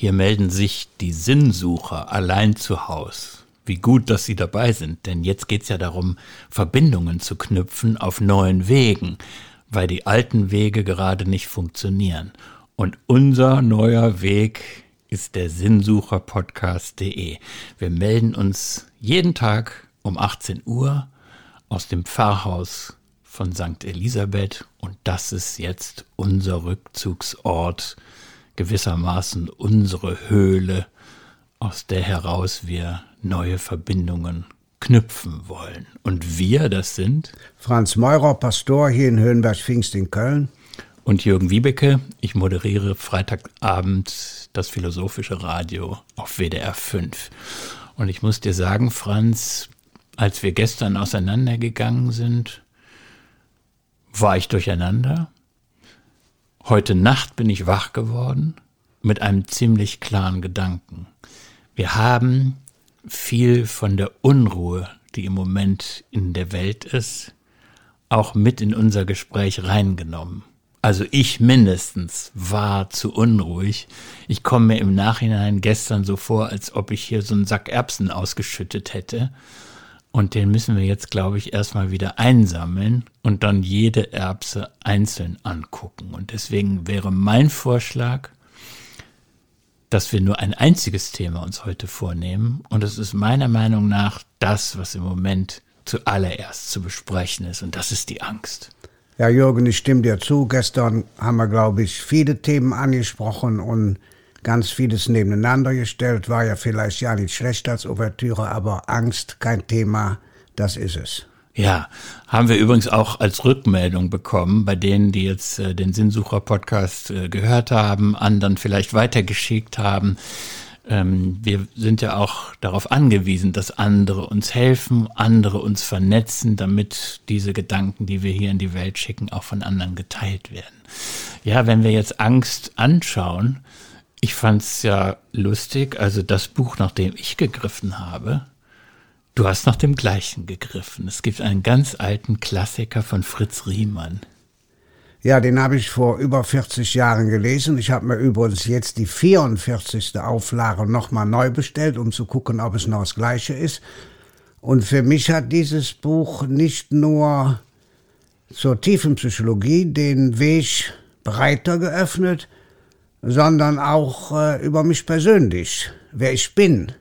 Hier melden sich die Sinnsucher allein zu Haus. Wie gut, dass Sie dabei sind, denn jetzt geht's ja darum, Verbindungen zu knüpfen auf neuen Wegen, weil die alten Wege gerade nicht funktionieren. Und unser neuer Weg ist der Sinnsucherpodcast.de. Wir melden uns jeden Tag um 18 Uhr aus dem Pfarrhaus von St. Elisabeth und das ist jetzt unser Rückzugsort, gewissermaßen unsere Höhle, aus der heraus wir neue Verbindungen knüpfen wollen. Und wir, das sind Franz Meurer, Pastor hier in Höhenberg-Pfingst in Köln. Und Jürgen Wiebeke. Ich moderiere Freitagabend das Philosophische Radio auf WDR 5. Und ich muss dir sagen, Franz, als wir gestern auseinandergegangen sind, war ich durcheinander. Heute Nacht bin ich wach geworden mit einem ziemlich klaren Gedanken. Wir haben viel von der Unruhe, die im Moment in der Welt ist, auch mit in unser Gespräch reingenommen. Also ich mindestens war zu unruhig. Ich komme mir im Nachhinein gestern so vor, als ob ich hier so einen Sack Erbsen ausgeschüttet hätte. Und den müssen wir jetzt, glaube ich, erstmal wieder einsammeln und dann jede Erbse einzeln angucken. Und deswegen wäre mein Vorschlag, dass wir nur ein einziges Thema uns heute vornehmen. Und es ist meiner Meinung nach das, was im Moment zuallererst zu besprechen ist. Und das ist die Angst. Ja, Jürgen, ich stimme dir zu. Gestern haben wir, glaube ich, viele Themen angesprochen und ganz vieles nebeneinander gestellt. War ja vielleicht ja nicht schlecht als Ouvertüre, aber Angst kein Thema, das ist es. Ja, haben wir übrigens auch als Rückmeldung bekommen, bei denen, die jetzt äh, den Sinnsucher-Podcast äh, gehört haben, anderen vielleicht weitergeschickt haben. Ähm, wir sind ja auch darauf angewiesen, dass andere uns helfen, andere uns vernetzen, damit diese Gedanken, die wir hier in die Welt schicken, auch von anderen geteilt werden. Ja, wenn wir jetzt Angst anschauen, ich fand's ja lustig, also das Buch, nach dem ich gegriffen habe, Du hast nach dem gleichen gegriffen. Es gibt einen ganz alten Klassiker von Fritz Riemann. Ja, den habe ich vor über 40 Jahren gelesen. Ich habe mir übrigens jetzt die 44. Auflage nochmal neu bestellt, um zu gucken, ob es noch das gleiche ist. Und für mich hat dieses Buch nicht nur zur tiefen Psychologie den Weg breiter geöffnet, sondern auch äh, über mich persönlich, wer ich bin,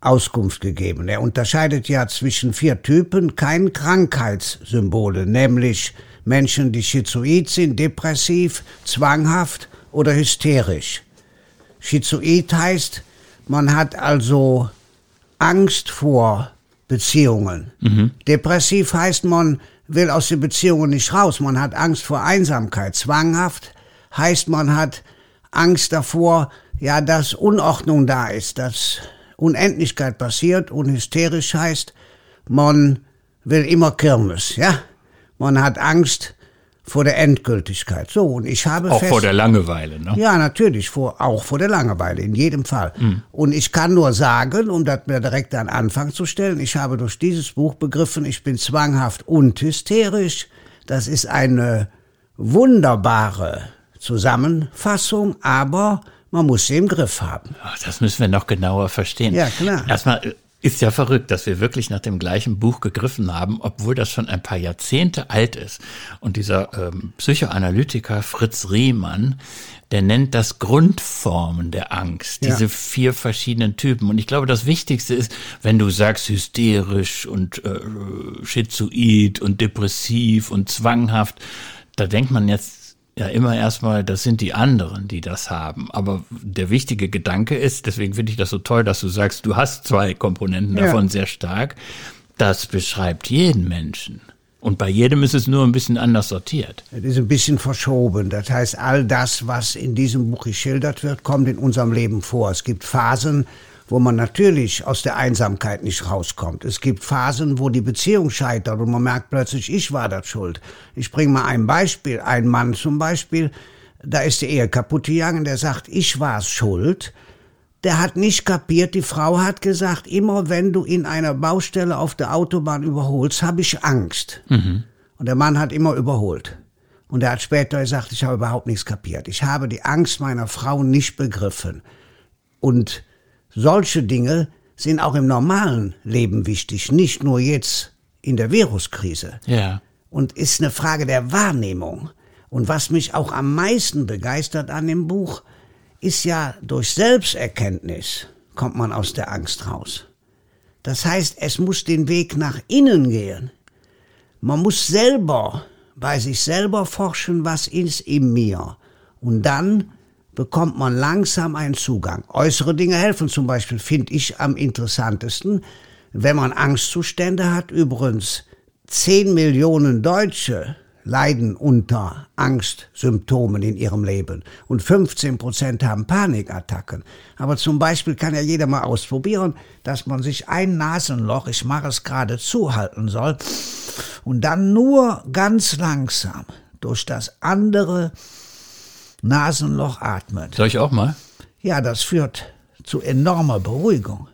Auskunft gegeben. Er unterscheidet ja zwischen vier Typen, kein Krankheitssymbole, nämlich Menschen, die schizoid sind, depressiv, zwanghaft oder hysterisch. Schizoid heißt, man hat also Angst vor Beziehungen. Mhm. Depressiv heißt, man will aus den Beziehungen nicht raus, man hat Angst vor Einsamkeit. Zwanghaft heißt, man hat Angst davor, ja, dass Unordnung da ist, dass Unendlichkeit passiert und hysterisch heißt, man will immer Kirmes, ja? Man hat Angst vor der Endgültigkeit. So, und ich habe Auch fest, vor der Langeweile, ne? Ja, natürlich, vor, auch vor der Langeweile, in jedem Fall. Mhm. Und ich kann nur sagen, um das mir direkt an Anfang zu stellen, ich habe durch dieses Buch begriffen, ich bin zwanghaft und hysterisch. Das ist eine wunderbare Zusammenfassung, aber man muss sie im Griff haben. Das müssen wir noch genauer verstehen. Ja, klar. Erstmal äh, ist ja verrückt, dass wir wirklich nach dem gleichen Buch gegriffen haben, obwohl das schon ein paar Jahrzehnte alt ist. Und dieser ähm, Psychoanalytiker Fritz Riemann, der nennt das Grundformen der Angst, diese ja. vier verschiedenen Typen. Und ich glaube, das Wichtigste ist, wenn du sagst hysterisch und äh, schizoid und depressiv und zwanghaft, da denkt man jetzt ja immer erstmal, das sind die anderen, die das haben. Aber der wichtige Gedanke ist, deswegen finde ich das so toll, dass du sagst, du hast zwei Komponenten ja. davon sehr stark. Das beschreibt jeden Menschen. Und bei jedem ist es nur ein bisschen anders sortiert. Es ist ein bisschen verschoben. Das heißt, all das, was in diesem Buch geschildert wird, kommt in unserem Leben vor. Es gibt Phasen, wo man natürlich aus der Einsamkeit nicht rauskommt. Es gibt Phasen, wo die Beziehung scheitert und man merkt plötzlich, ich war das schuld. Ich bringe mal ein Beispiel. Ein Mann zum Beispiel, da ist die Ehe kaputt gegangen, der sagt, ich war schuld. Der hat nicht kapiert, die Frau hat gesagt, immer wenn du in einer Baustelle auf der Autobahn überholst, habe ich Angst. Mhm. Und der Mann hat immer überholt. Und er hat später gesagt, ich habe überhaupt nichts kapiert. Ich habe die Angst meiner Frau nicht begriffen. Und solche Dinge sind auch im normalen Leben wichtig, nicht nur jetzt in der Viruskrise. Ja. Und ist eine Frage der Wahrnehmung. Und was mich auch am meisten begeistert an dem Buch, ist ja durch Selbsterkenntnis kommt man aus der Angst raus. Das heißt, es muss den Weg nach innen gehen. Man muss selber bei sich selber forschen, was ist in mir. Und dann bekommt man langsam einen Zugang. Äußere Dinge helfen zum Beispiel, finde ich am interessantesten, wenn man Angstzustände hat. Übrigens, 10 Millionen Deutsche leiden unter Angstsymptomen in ihrem Leben und 15 Prozent haben Panikattacken. Aber zum Beispiel kann ja jeder mal ausprobieren, dass man sich ein Nasenloch, ich mache es gerade zuhalten soll, und dann nur ganz langsam durch das andere Nasenloch atmet. Soll ich auch mal? Ja, das führt zu enormer Beruhigung.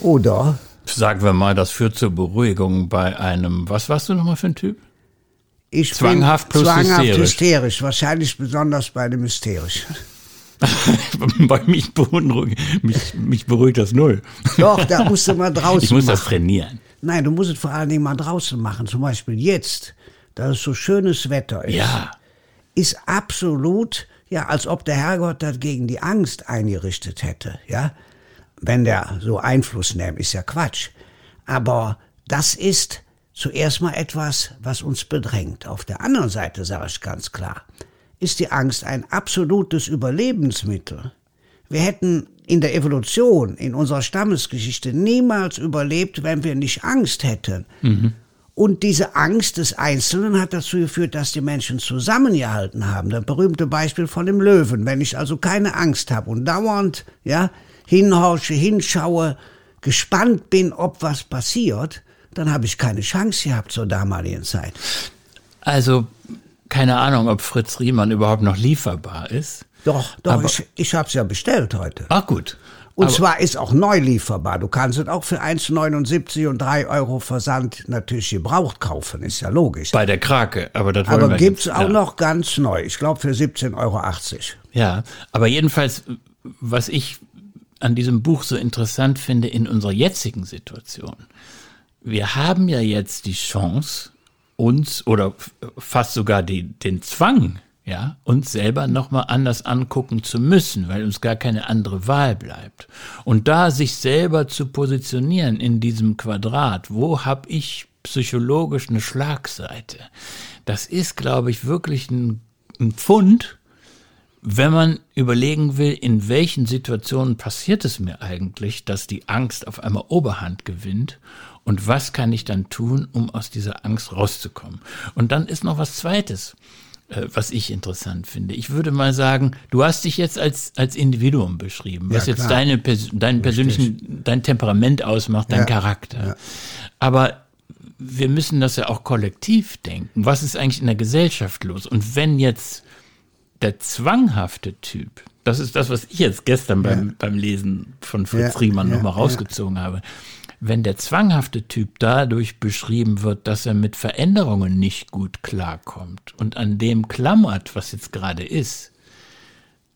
Oder Sagen wir mal, das führt zur Beruhigung bei einem, was warst du nochmal für ein Typ? ich Zwanghaft bin plus zwanghaft hysterisch. hysterisch, wahrscheinlich besonders bei dem hysterischen. bei mich, beunruhigt, mich, mich beruhigt das null. Doch, da musst du mal draußen Ich muss machen. das trainieren. Nein, du musst es vor allen Dingen mal draußen machen. Zum Beispiel jetzt, da es so schönes Wetter ist. Ja. Ist absolut, ja, als ob der Herrgott das gegen die Angst eingerichtet hätte, ja. Wenn der so Einfluss nimmt, ist ja Quatsch. Aber das ist zuerst mal etwas, was uns bedrängt. Auf der anderen Seite sage ich ganz klar, ist die Angst ein absolutes Überlebensmittel. Wir hätten in der Evolution, in unserer Stammesgeschichte niemals überlebt, wenn wir nicht Angst hätten. Und diese Angst des Einzelnen hat dazu geführt, dass die Menschen zusammengehalten haben. Das berühmte Beispiel von dem Löwen. Wenn ich also keine Angst habe und dauernd ja, hinhorche, hinschaue, gespannt bin, ob was passiert, dann habe ich keine Chance gehabt zur damaligen Zeit. Also, keine Ahnung, ob Fritz Riemann überhaupt noch lieferbar ist. Doch, doch, Aber- ich, ich habe es ja bestellt heute. Ach gut. Und Aber- zwar ist auch neu lieferbar. Du kannst es auch für 1,79 und 3 Euro Versand natürlich gebraucht kaufen, ist ja logisch. Bei der Krake, aber das Aber gibt's jetzt- auch ja. noch ganz neu. Ich glaube für 17,80 Euro. Ja, aber jedenfalls, was ich an diesem Buch so interessant finde in unserer jetzigen Situation. Wir haben ja jetzt die Chance, uns oder fast sogar die, den Zwang, ja, uns selber nochmal anders angucken zu müssen, weil uns gar keine andere Wahl bleibt. Und da sich selber zu positionieren in diesem Quadrat, wo habe ich psychologisch eine Schlagseite? Das ist, glaube ich, wirklich ein, ein Pfund, wenn man überlegen will, in welchen Situationen passiert es mir eigentlich, dass die Angst auf einmal Oberhand gewinnt und was kann ich dann tun, um aus dieser Angst rauszukommen. Und dann ist noch was Zweites, was ich interessant finde. Ich würde mal sagen, du hast dich jetzt als, als Individuum beschrieben, was Ja, jetzt deine, Pers- dein persönlichen, dein Temperament ausmacht, dein Ja. Charakter. Aber wir müssen das ja auch kollektiv denken. Was ist eigentlich in der Gesellschaft los? Und wenn jetzt der zwanghafte Typ, das ist das, was ich jetzt gestern beim, beim Lesen von Fritz Ja, Riemann ja, nochmal ja. rausgezogen habe, wenn der zwanghafte Typ dadurch beschrieben wird, dass er mit Veränderungen nicht gut klarkommt und an dem klammert, was jetzt gerade ist,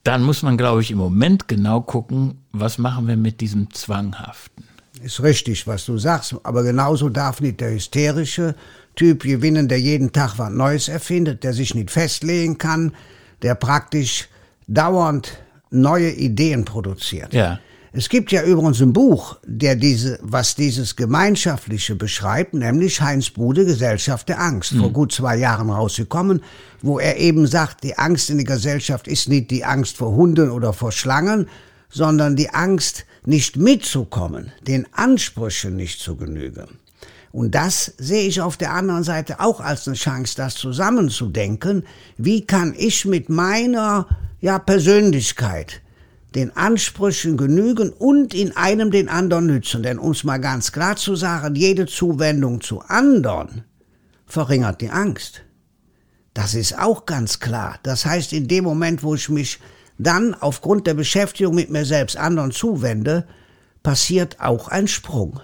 dann muss man, glaube ich, im Moment genau gucken, was machen wir mit diesem Zwanghaften. Ist richtig, was du sagst. Aber genauso darf nicht der hysterische Typ gewinnen, der jeden Tag was Neues erfindet, der sich nicht festlegen kann, der praktisch dauernd neue Ideen produziert. Ja. Es gibt ja übrigens ein Buch, der diese, was dieses Gemeinschaftliche beschreibt, nämlich Heinz Bude, Gesellschaft der Angst, vor gut zwei Jahren rausgekommen, wo er eben sagt, die Angst in der Gesellschaft ist nicht die Angst vor Hunden oder vor Schlangen, sondern die Angst, nicht mitzukommen, den Ansprüchen nicht zu genügen. Und das sehe ich auf der anderen Seite auch als eine Chance, das zusammenzudenken. Wie kann ich mit meiner ja, Persönlichkeit den Ansprüchen genügen und in einem den anderen nützen? Denn um es mal ganz klar zu sagen, jede Zuwendung zu anderen verringert die Angst. Das ist auch ganz klar. Das heißt, in dem Moment, wo ich mich dann aufgrund der Beschäftigung mit mir selbst anderen zuwende, passiert auch ein Sprung.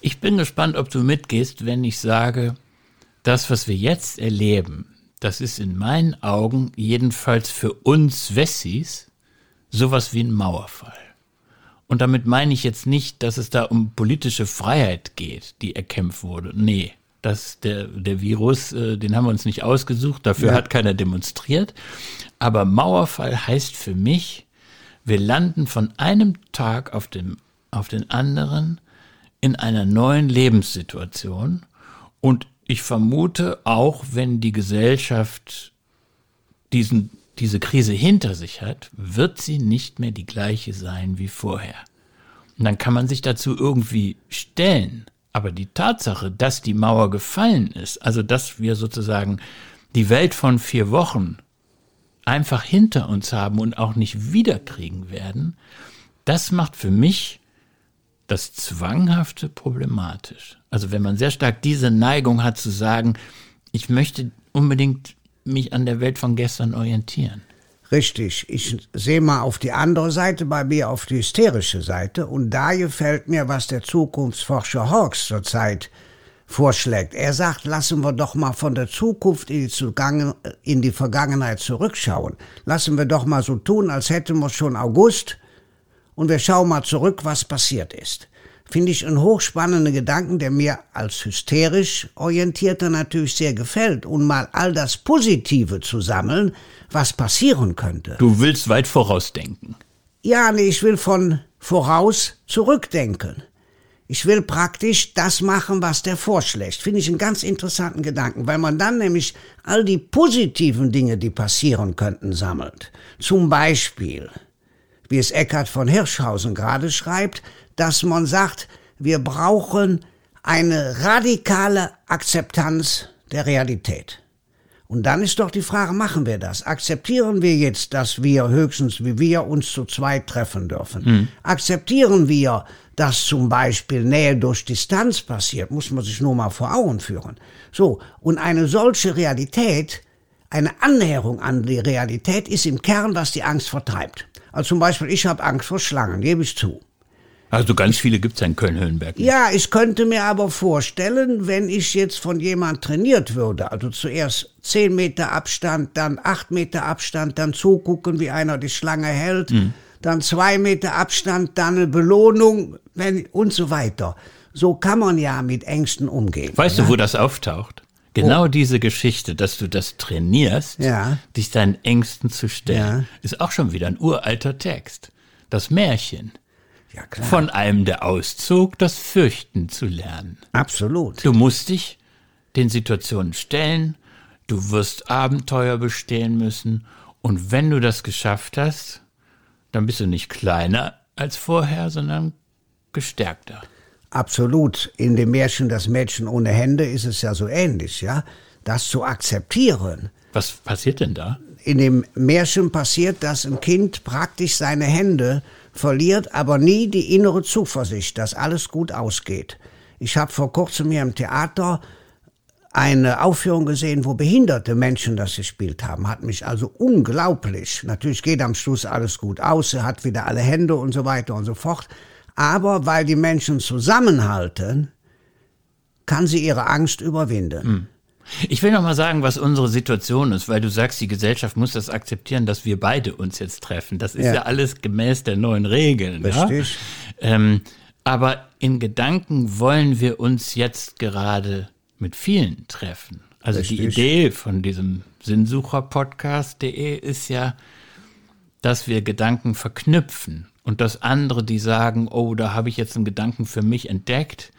Ich bin gespannt, ob du mitgehst, wenn ich sage, das, was wir jetzt erleben, das ist in meinen Augen jedenfalls für uns Wessis sowas wie ein Mauerfall. Und damit meine ich jetzt nicht, dass es da um politische Freiheit geht, die erkämpft wurde. Nee, das, der, der Virus, äh, den haben wir uns nicht ausgesucht, dafür ja. hat keiner demonstriert. Aber Mauerfall heißt für mich, wir landen von einem Tag auf, dem, auf den anderen in einer neuen Lebenssituation. Und ich vermute, auch wenn die Gesellschaft diesen, diese Krise hinter sich hat, wird sie nicht mehr die gleiche sein wie vorher. Und dann kann man sich dazu irgendwie stellen. Aber die Tatsache, dass die Mauer gefallen ist, also dass wir sozusagen die Welt von vier Wochen einfach hinter uns haben und auch nicht wiederkriegen werden, das macht für mich das Zwanghafte problematisch. Also wenn man sehr stark diese Neigung hat zu sagen, ich möchte unbedingt mich an der Welt von gestern orientieren. Richtig, ich sehe mal auf die andere Seite, bei mir auf die hysterische Seite und da gefällt mir, was der Zukunftsforscher Hawks zurzeit vorschlägt. Er sagt, lassen wir doch mal von der Zukunft in die, Zugang in die Vergangenheit zurückschauen. Lassen wir doch mal so tun, als hätten wir schon August und wir schauen mal zurück, was passiert ist. Finde ich einen hochspannenden Gedanken, der mir als hysterisch orientierter natürlich sehr gefällt. Und mal all das Positive zu sammeln, was passieren könnte. Du willst weit vorausdenken. Ja, nee, ich will von voraus zurückdenken. Ich will praktisch das machen, was der vorschlägt. Finde ich einen ganz interessanten Gedanken, weil man dann nämlich all die positiven Dinge, die passieren könnten, sammelt. Zum Beispiel wie es Eckhard von Hirschhausen gerade schreibt, dass man sagt, wir brauchen eine radikale Akzeptanz der Realität. Und dann ist doch die Frage, machen wir das? Akzeptieren wir jetzt, dass wir höchstens wie wir uns zu zweit treffen dürfen? Mhm. Akzeptieren wir, dass zum Beispiel Nähe durch Distanz passiert? Muss man sich nur mal vor Augen führen. So. Und eine solche Realität, eine Annäherung an die Realität ist im Kern, was die Angst vertreibt. Also zum Beispiel, ich habe Angst vor Schlangen, gebe ich zu. Also ganz viele gibt es in Köln-Höhenberg. Ja, ich könnte mir aber vorstellen, wenn ich jetzt von jemand trainiert würde, also zuerst zehn Meter Abstand, dann acht Meter Abstand, dann zugucken, wie einer die Schlange hält, mhm. dann zwei Meter Abstand, dann eine Belohnung wenn, und so weiter. So kann man ja mit Ängsten umgehen. Weißt ja? du, wo das auftaucht? Genau oh. diese Geschichte, dass du das trainierst, ja. dich deinen Ängsten zu stellen, ja. ist auch schon wieder ein uralter Text. Das Märchen. Ja, klar. Von einem, der auszog, das Fürchten zu lernen. Absolut. Du musst dich den Situationen stellen, du wirst Abenteuer bestehen müssen und wenn du das geschafft hast, dann bist du nicht kleiner als vorher, sondern gestärkter. Absolut. In dem Märchen Das Mädchen ohne Hände ist es ja so ähnlich, ja. Das zu akzeptieren. Was passiert denn da? In dem Märchen passiert, dass ein Kind praktisch seine Hände verliert, aber nie die innere Zuversicht, dass alles gut ausgeht. Ich habe vor kurzem hier im Theater eine Aufführung gesehen, wo behinderte Menschen das gespielt haben. Hat mich also unglaublich. Natürlich geht am Schluss alles gut aus, er hat wieder alle Hände und so weiter und so fort. Aber weil die Menschen zusammenhalten, kann sie ihre Angst überwinden. Hm. Ich will noch mal sagen, was unsere Situation ist, weil du sagst, die Gesellschaft muss das akzeptieren, dass wir beide uns jetzt treffen. Das ist ja, ja alles gemäß der neuen Regeln. Richtig. Ja? Ähm, aber in Gedanken wollen wir uns jetzt gerade mit vielen treffen. Also Richtig. die Idee von diesem Sinnsucher-Podcast.de ist ja, dass wir Gedanken verknüpfen und dass andere, die sagen, oh, da habe ich jetzt einen Gedanken für mich entdeckt,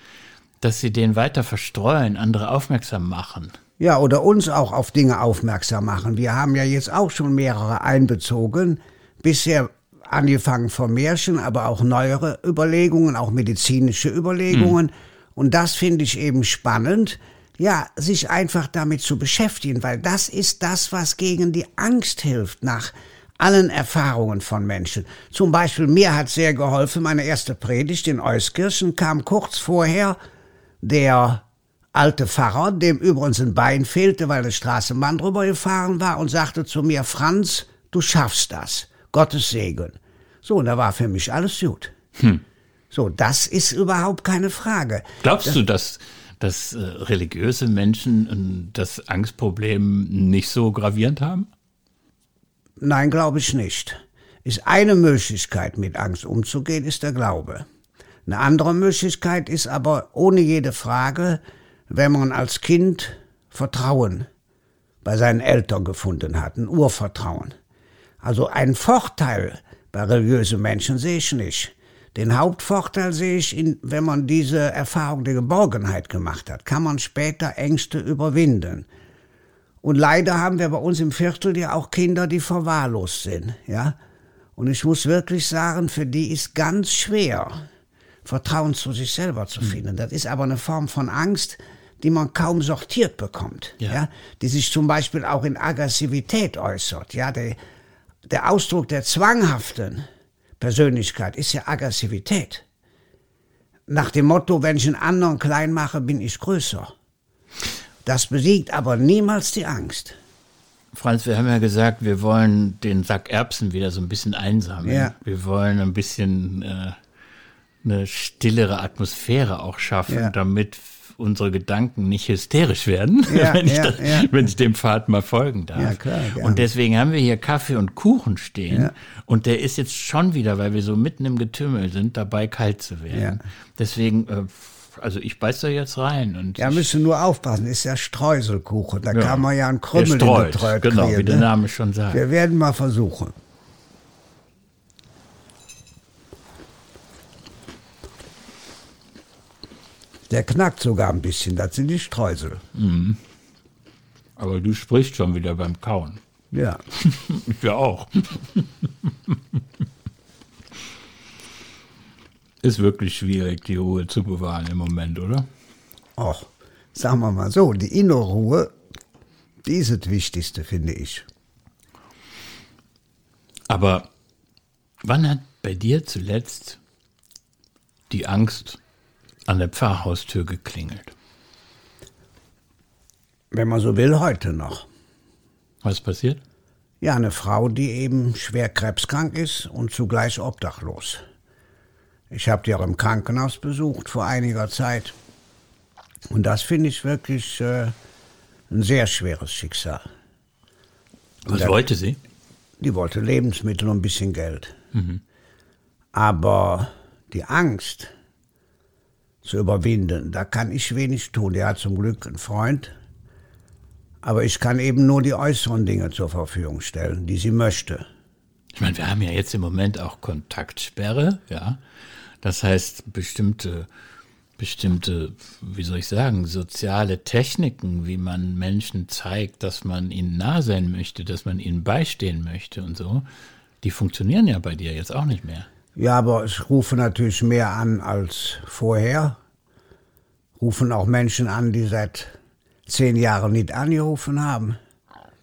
dass sie den weiter verstreuen, andere aufmerksam machen. Ja, oder uns auch auf Dinge aufmerksam machen. Wir haben ja jetzt auch schon mehrere einbezogen. Bisher angefangen vom Märchen, aber auch neuere Überlegungen, auch medizinische Überlegungen. Mhm. Und das finde ich eben spannend, ja, sich einfach damit zu beschäftigen, weil das ist das, was gegen die Angst hilft, nach allen Erfahrungen von Menschen. Zum Beispiel mir hat sehr geholfen, meine erste Predigt in Euskirchen kam kurz vorher der alte Pfarrer, dem übrigens ein Bein fehlte, weil der Straßenbahn drüber gefahren war, und sagte zu mir, Franz, du schaffst das. Gottes Segen. So, und da war für mich alles gut. Hm. So, das ist überhaupt keine Frage. Glaubst das, du, dass, dass äh, religiöse Menschen äh, das Angstproblem nicht so gravierend haben? Nein, glaube ich nicht. ist eine Möglichkeit, mit Angst umzugehen, ist der Glaube. Eine andere Möglichkeit ist aber ohne jede Frage, wenn man als Kind Vertrauen bei seinen Eltern gefunden hat, ein Urvertrauen. Also einen Vorteil bei religiösen Menschen sehe ich nicht. Den Hauptvorteil sehe ich, in, wenn man diese Erfahrung der Geborgenheit gemacht hat, kann man später Ängste überwinden. Und leider haben wir bei uns im Viertel ja auch Kinder, die verwahrlost sind, ja. Und ich muss wirklich sagen, für die ist ganz schwer, Vertrauen zu sich selber zu hm. finden. Das ist aber eine Form von Angst, die man kaum sortiert bekommt, ja. ja. die sich zum Beispiel auch in Aggressivität äußert. Ja, der, der Ausdruck der zwanghaften Persönlichkeit ist ja Aggressivität. Nach dem Motto, wenn ich einen anderen klein mache, bin ich größer. Das besiegt aber niemals die Angst. Franz, wir haben ja gesagt, wir wollen den Sack Erbsen wieder so ein bisschen einsammeln. Ja. Wir wollen ein bisschen äh, eine stillere Atmosphäre auch schaffen, ja. damit unsere Gedanken nicht hysterisch werden, ja, wenn, ich ja, das, ja. wenn, ich dem Pfad mal folgen darf. Ja, klar, und deswegen haben wir hier Kaffee und Kuchen stehen. Und der ist jetzt schon wieder, weil wir so mitten im Getümmel sind, dabei kalt zu werden. Deswegen, äh, also ich beiß da jetzt rein. Und ja, müssen nur aufpassen, ist ja Streuselkuchen. Da kann man ja einen Krümmel streut, in Genau, kriegen, wie der ne? Name schon sagt. Wir werden mal versuchen. Der knackt sogar ein bisschen, das sind die Streusel. Mhm. Aber du sprichst schon wieder beim Kauen. Ja. ich ja auch. Ist wirklich schwierig, die Ruhe zu bewahren im Moment, oder? Ach, sagen wir mal so, die innere Ruhe, die ist das Wichtigste, finde ich. Aber wann hat bei dir zuletzt die Angst an der Pfarrhaustür geklingelt. Wenn man so will, heute noch. Was passiert? Ja, eine Frau, die eben schwer krebskrank ist und zugleich obdachlos. Ich habe die auch im Krankenhaus besucht vor einiger Zeit. Und das finde ich wirklich äh, ein sehr schweres Schicksal. Was da, wollte sie? Die wollte Lebensmittel und ein bisschen Geld. Mhm. Aber die Angst, zu überwinden. Da kann ich wenig tun. Der hat zum Glück einen Freund. Aber ich kann eben nur die äußeren Dinge zur Verfügung stellen, die sie möchte. Ich meine, wir haben ja jetzt im Moment auch Kontaktsperre, ja. Das heißt, bestimmte, bestimmte, wie soll ich sagen, soziale Techniken, wie man Menschen zeigt, dass man ihnen nah sein möchte, dass man ihnen beistehen möchte und so, die funktionieren ja bei dir jetzt auch nicht mehr. Ja, aber es rufen natürlich mehr an als vorher. Rufen auch Menschen an, die seit zehn Jahren nicht angerufen haben.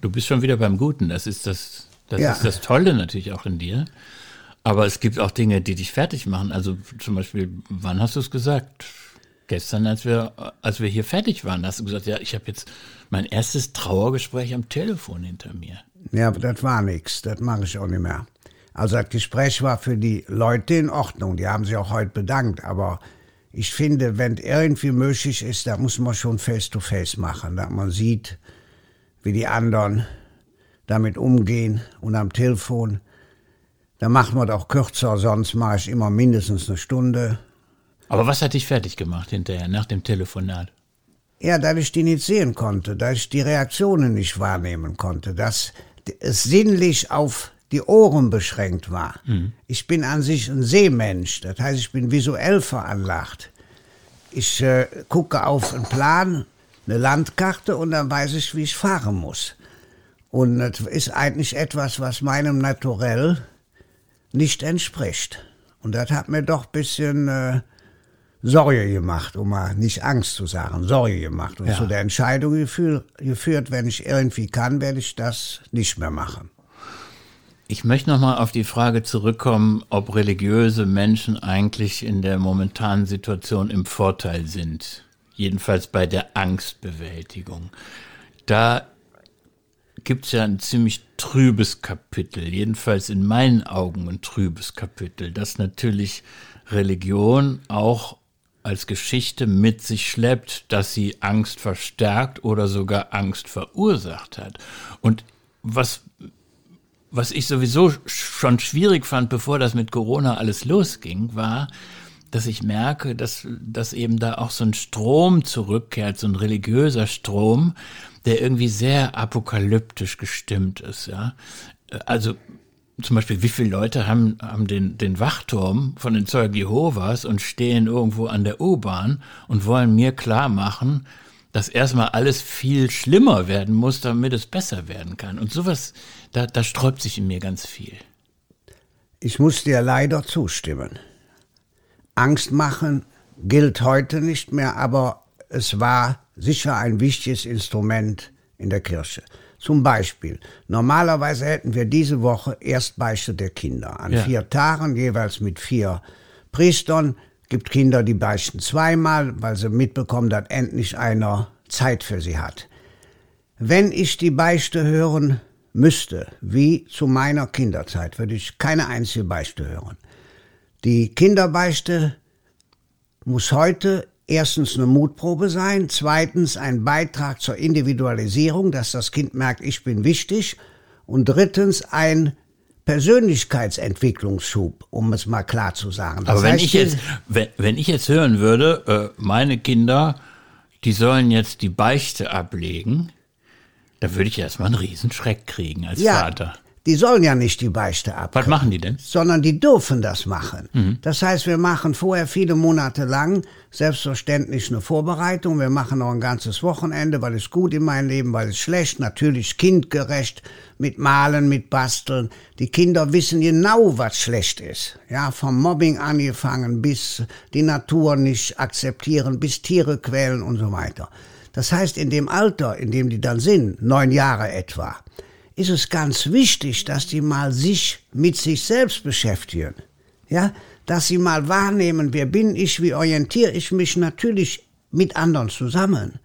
Du bist schon wieder beim Guten. Das ist das, das ja. ist das Tolle natürlich auch in dir. Aber es gibt auch Dinge, die dich fertig machen. Also zum Beispiel, wann hast du es gesagt? Gestern, als wir, als wir hier fertig waren, hast du gesagt, ja, ich habe jetzt mein erstes Trauergespräch am Telefon hinter mir. Ja, aber das war nichts. Das mache ich auch nicht mehr. Also das Gespräch war für die Leute in Ordnung, die haben sich auch heute bedankt, aber ich finde, wenn irgendwie möglich ist, da muss man schon face-to-face -face machen, dass man sieht, wie die anderen damit umgehen und am Telefon. Da machen wir doch kürzer, sonst mache ich immer mindestens eine Stunde. Aber was hat dich fertig gemacht hinterher, nach dem Telefonat? Ja, dass ich die nicht sehen konnte, dass ich die Reaktionen nicht wahrnehmen konnte, dass es sinnlich auf die Ohren beschränkt war. Mhm. Ich bin an sich ein Sehmensch, das heißt, ich bin visuell veranlagt. Ich äh, gucke auf einen Plan, eine Landkarte und dann weiß ich, wie ich fahren muss. Und das ist eigentlich etwas, was meinem Naturell nicht entspricht. Und das hat mir doch ein bisschen äh, Sorge gemacht, um mal nicht Angst zu sagen, Sorge gemacht. Und ja. zu der Entscheidung geführt, wenn ich irgendwie kann, werde ich das nicht mehr machen. Ich möchte nochmal auf die Frage zurückkommen, ob religiöse Menschen eigentlich in der momentanen Situation im Vorteil sind. Jedenfalls bei der Angstbewältigung. Da gibt es ja ein ziemlich trübes Kapitel, jedenfalls in meinen Augen ein trübes Kapitel, das natürlich Religion auch als Geschichte mit sich schleppt, dass sie Angst verstärkt oder sogar Angst verursacht hat. Und was was ich sowieso schon schwierig fand, bevor das mit Corona alles losging, war, dass ich merke, dass, dass eben da auch so ein Strom zurückkehrt, so ein religiöser Strom, der irgendwie sehr apokalyptisch gestimmt ist, ja. Also zum Beispiel, wie viele Leute haben, haben den, den Wachturm von den Zeugen Jehovas und stehen irgendwo an der U-Bahn und wollen mir klar machen, dass erstmal alles viel schlimmer werden muss, damit es besser werden kann. Und sowas, da, da sträubt sich in mir ganz viel. Ich muss dir leider zustimmen. Angst machen gilt heute nicht mehr, aber es war sicher ein wichtiges Instrument in der Kirche. Zum Beispiel, normalerweise hätten wir diese Woche Erstbeichte der Kinder. An ja. vier Tagen, jeweils mit vier Priestern, gibt Kinder, die beichten zweimal, weil sie mitbekommen, dass endlich einer Zeit für sie hat. Wenn ich die Beichte hören müsste, wie zu meiner Kinderzeit, würde ich keine einzige Beichte hören. Die Kinderbeichte muss heute erstens eine Mutprobe sein, zweitens ein Beitrag zur Individualisierung, dass das Kind merkt, ich bin wichtig, und drittens ein Persönlichkeitsentwicklungsschub, um es mal klar zu sagen. Das Aber wenn ich jetzt, wenn, wenn ich jetzt hören würde, äh, meine Kinder, die sollen jetzt die Beichte ablegen, da würde ich erstmal einen Riesenschreck kriegen als ja, Vater. Die sollen ja nicht die Beichte ab. Was machen die denn? Sondern die dürfen das machen. Mhm. Das heißt, wir machen vorher viele Monate lang selbstverständlich eine Vorbereitung. Wir machen noch ein ganzes Wochenende, weil es gut in meinem Leben, weil es schlecht. Natürlich kindgerecht mit Malen, mit Basteln. Die Kinder wissen genau, was schlecht ist. Ja, vom Mobbing angefangen bis die Natur nicht akzeptieren, bis Tiere quälen und so weiter. Das heißt, in dem Alter, in dem die dann sind, neun Jahre etwa, ist es ganz wichtig, dass die mal sich mit sich selbst beschäftigen. Ja, dass sie mal wahrnehmen, wer bin ich, wie orientiere ich mich natürlich mit anderen zusammen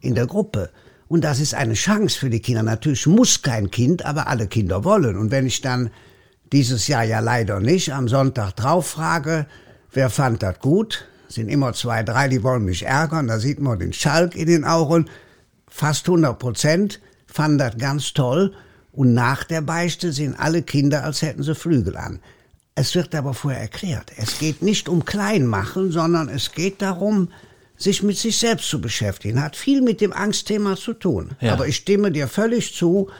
in der Gruppe. Und das ist eine Chance für die Kinder. Natürlich muss kein Kind, aber alle Kinder wollen. Und wenn ich dann dieses Jahr ja leider nicht am Sonntag drauf frage, wer fand das gut, sind immer zwei, drei, die wollen mich ärgern, da sieht man den Schalk in den Augen. Fast 100 Prozent fanden das ganz toll. Und nach der Beichte sind alle Kinder, als hätten sie Flügel an. Es wird aber vorher erklärt. Es geht nicht um Kleinmachen, sondern es geht darum, sich mit sich selbst zu beschäftigen. Hat viel mit dem Angstthema zu tun. Ja. Aber ich stimme dir völlig zu,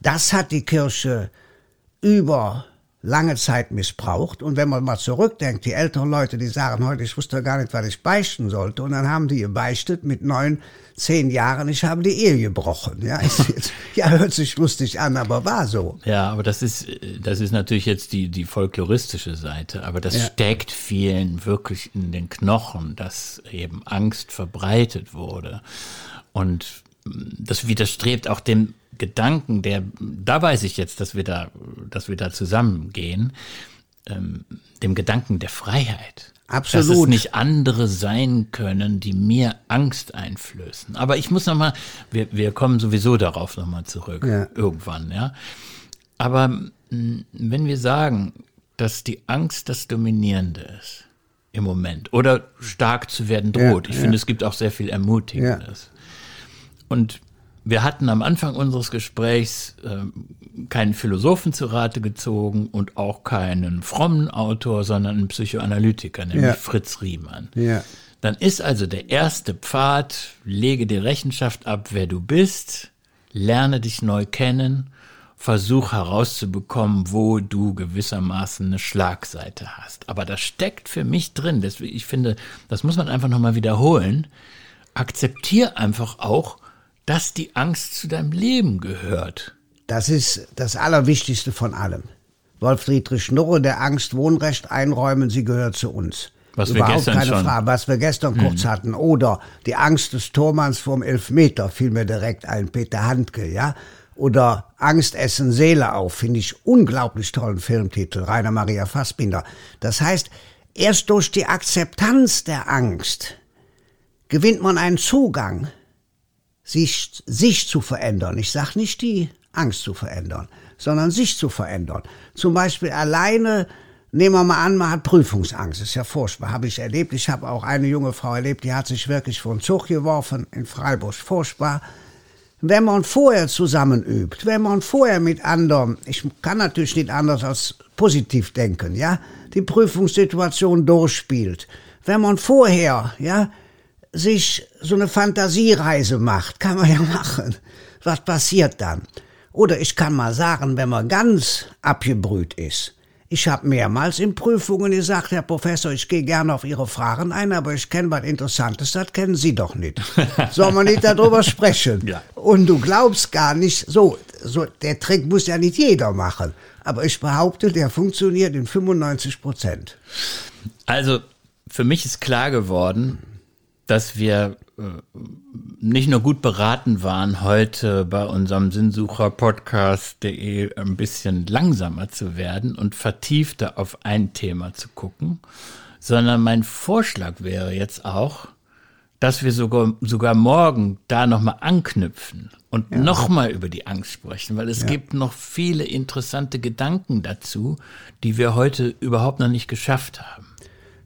das hat die Kirche über lange Zeit missbraucht. Und wenn man mal zurückdenkt, die älteren Leute, die sagen heute, ich wusste gar nicht, was ich beichten sollte. Und dann haben die gebeichtet mit neun, zehn Jahren, ich habe die Ehe gebrochen. Ja, jetzt, ja, hört sich lustig an, aber war so. Ja, aber das ist, das ist natürlich jetzt die, die folkloristische Seite. Aber das ja. steckt vielen wirklich in den Knochen, dass eben Angst verbreitet wurde. Und das widerstrebt auch dem Gedanken, der, da weiß ich jetzt, dass wir da, dass wir da zusammengehen, ähm, dem Gedanken der Freiheit. Absolut. Dass es nicht andere sein können, die mir Angst einflößen. Aber ich muss nochmal, wir, wir kommen sowieso darauf nochmal zurück, ja. irgendwann, ja. Aber wenn wir sagen, dass die Angst das Dominierende ist im Moment oder stark zu werden droht, ja, ich ja. finde, es gibt auch sehr viel Ermutigendes. Und wir hatten am Anfang unseres Gesprächs äh, keinen Philosophen zu Rate gezogen und auch keinen frommen Autor, sondern einen Psychoanalytiker, nämlich ja. Fritz Riemann. Ja. Dann ist also der erste Pfad, lege dir Rechenschaft ab, wer du bist, lerne dich neu kennen, versuch herauszubekommen, wo du gewissermaßen eine Schlagseite hast. Aber das steckt für mich drin. Deswegen, ich finde, das muss man einfach nochmal wiederholen. Akzeptier einfach auch, dass die Angst zu deinem Leben gehört. Das ist das Allerwichtigste von allem. Wolf Friedrich Schnurre, der Angst Wohnrecht einräumen, sie gehört zu uns. Was Überhaupt wir gestern keine schon. Frage, was wir gestern hm. kurz hatten. Oder die Angst des Tormanns vorm Elfmeter fiel mir direkt ein, Peter Handke, ja. Oder Angst essen Seele auf, finde ich unglaublich tollen Filmtitel, Rainer Maria Fassbinder. Das heißt, erst durch die Akzeptanz der Angst gewinnt man einen Zugang sich, sich zu verändern. Ich sage nicht die Angst zu verändern, sondern sich zu verändern. Zum Beispiel alleine, nehmen wir mal an, man hat Prüfungsangst. Das ist ja furchtbar, habe ich erlebt. Ich habe auch eine junge Frau erlebt, die hat sich wirklich vor den Zug geworfen in Freiburg. Furchtbar. Wenn man vorher zusammen übt, wenn man vorher mit anderen, ich kann natürlich nicht anders als positiv denken, ja, die Prüfungssituation durchspielt, wenn man vorher, ja, sich so eine Fantasiereise macht, kann man ja machen. Was passiert dann? Oder ich kann mal sagen, wenn man ganz abgebrüht ist, ich habe mehrmals in Prüfungen gesagt, Herr Professor, ich gehe gerne auf Ihre Fragen ein, aber ich kenne was Interessantes, das kennen Sie doch nicht. Soll man nicht darüber sprechen? Ja. Und du glaubst gar nicht, so, so, der Trick muss ja nicht jeder machen. Aber ich behaupte, der funktioniert in 95 Prozent. Also, für mich ist klar geworden, dass wir äh, nicht nur gut beraten waren, heute bei unserem Sinnsucher-Podcast.de ein bisschen langsamer zu werden und vertiefter auf ein Thema zu gucken, sondern mein Vorschlag wäre jetzt auch, dass wir sogar, sogar morgen da nochmal anknüpfen und ja. nochmal über die Angst sprechen, weil es ja. gibt noch viele interessante Gedanken dazu, die wir heute überhaupt noch nicht geschafft haben.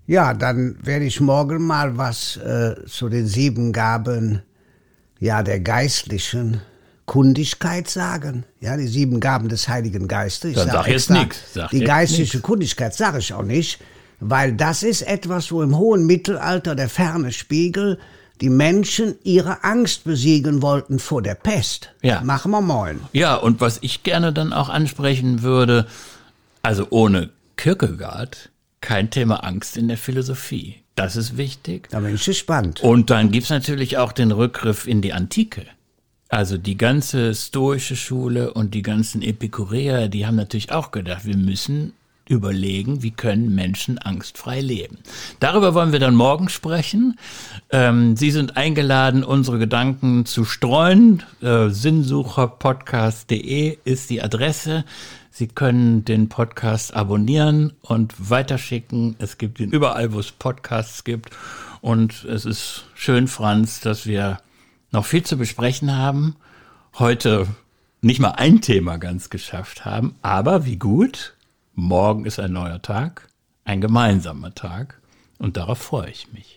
Ja, dann werde ich morgen mal was äh, zu den sieben Gaben ja, der geistlichen Kundigkeit sagen. Ja, die sieben Gaben des Heiligen Geistes. Ich dann sag, sag jetzt nichts. Die geistliche nix. Kundigkeit sage ich auch nicht, weil das ist etwas, wo im hohen Mittelalter der ferne Spiegel die Menschen ihre Angst besiegen wollten vor der Pest. Ja. Machen wir moin. Ja, und was ich gerne dann auch ansprechen würde, also ohne Kierkegaard, kein Thema Angst in der Philosophie. Das ist wichtig. Da bin ich gespannt. Und dann gibt's natürlich auch den Rückgriff in die Antike. Also die ganze stoische Schule und die ganzen Epikureer, die haben natürlich auch gedacht, wir müssen überlegen, wie können Menschen angstfrei leben. Darüber wollen wir dann morgen sprechen. Ähm, Sie sind eingeladen, unsere Gedanken zu streuen. Äh, Sinnsucherpodcast.de ist die Adresse. Sie können den Podcast abonnieren und weiterschicken. Es gibt ihn überall, wo es Podcasts gibt. Und es ist schön, Franz, dass wir noch viel zu besprechen haben. Heute nicht mal ein Thema ganz geschafft haben, aber wie gut, Morgen ist ein neuer Tag, ein gemeinsamer Tag und darauf freue ich mich.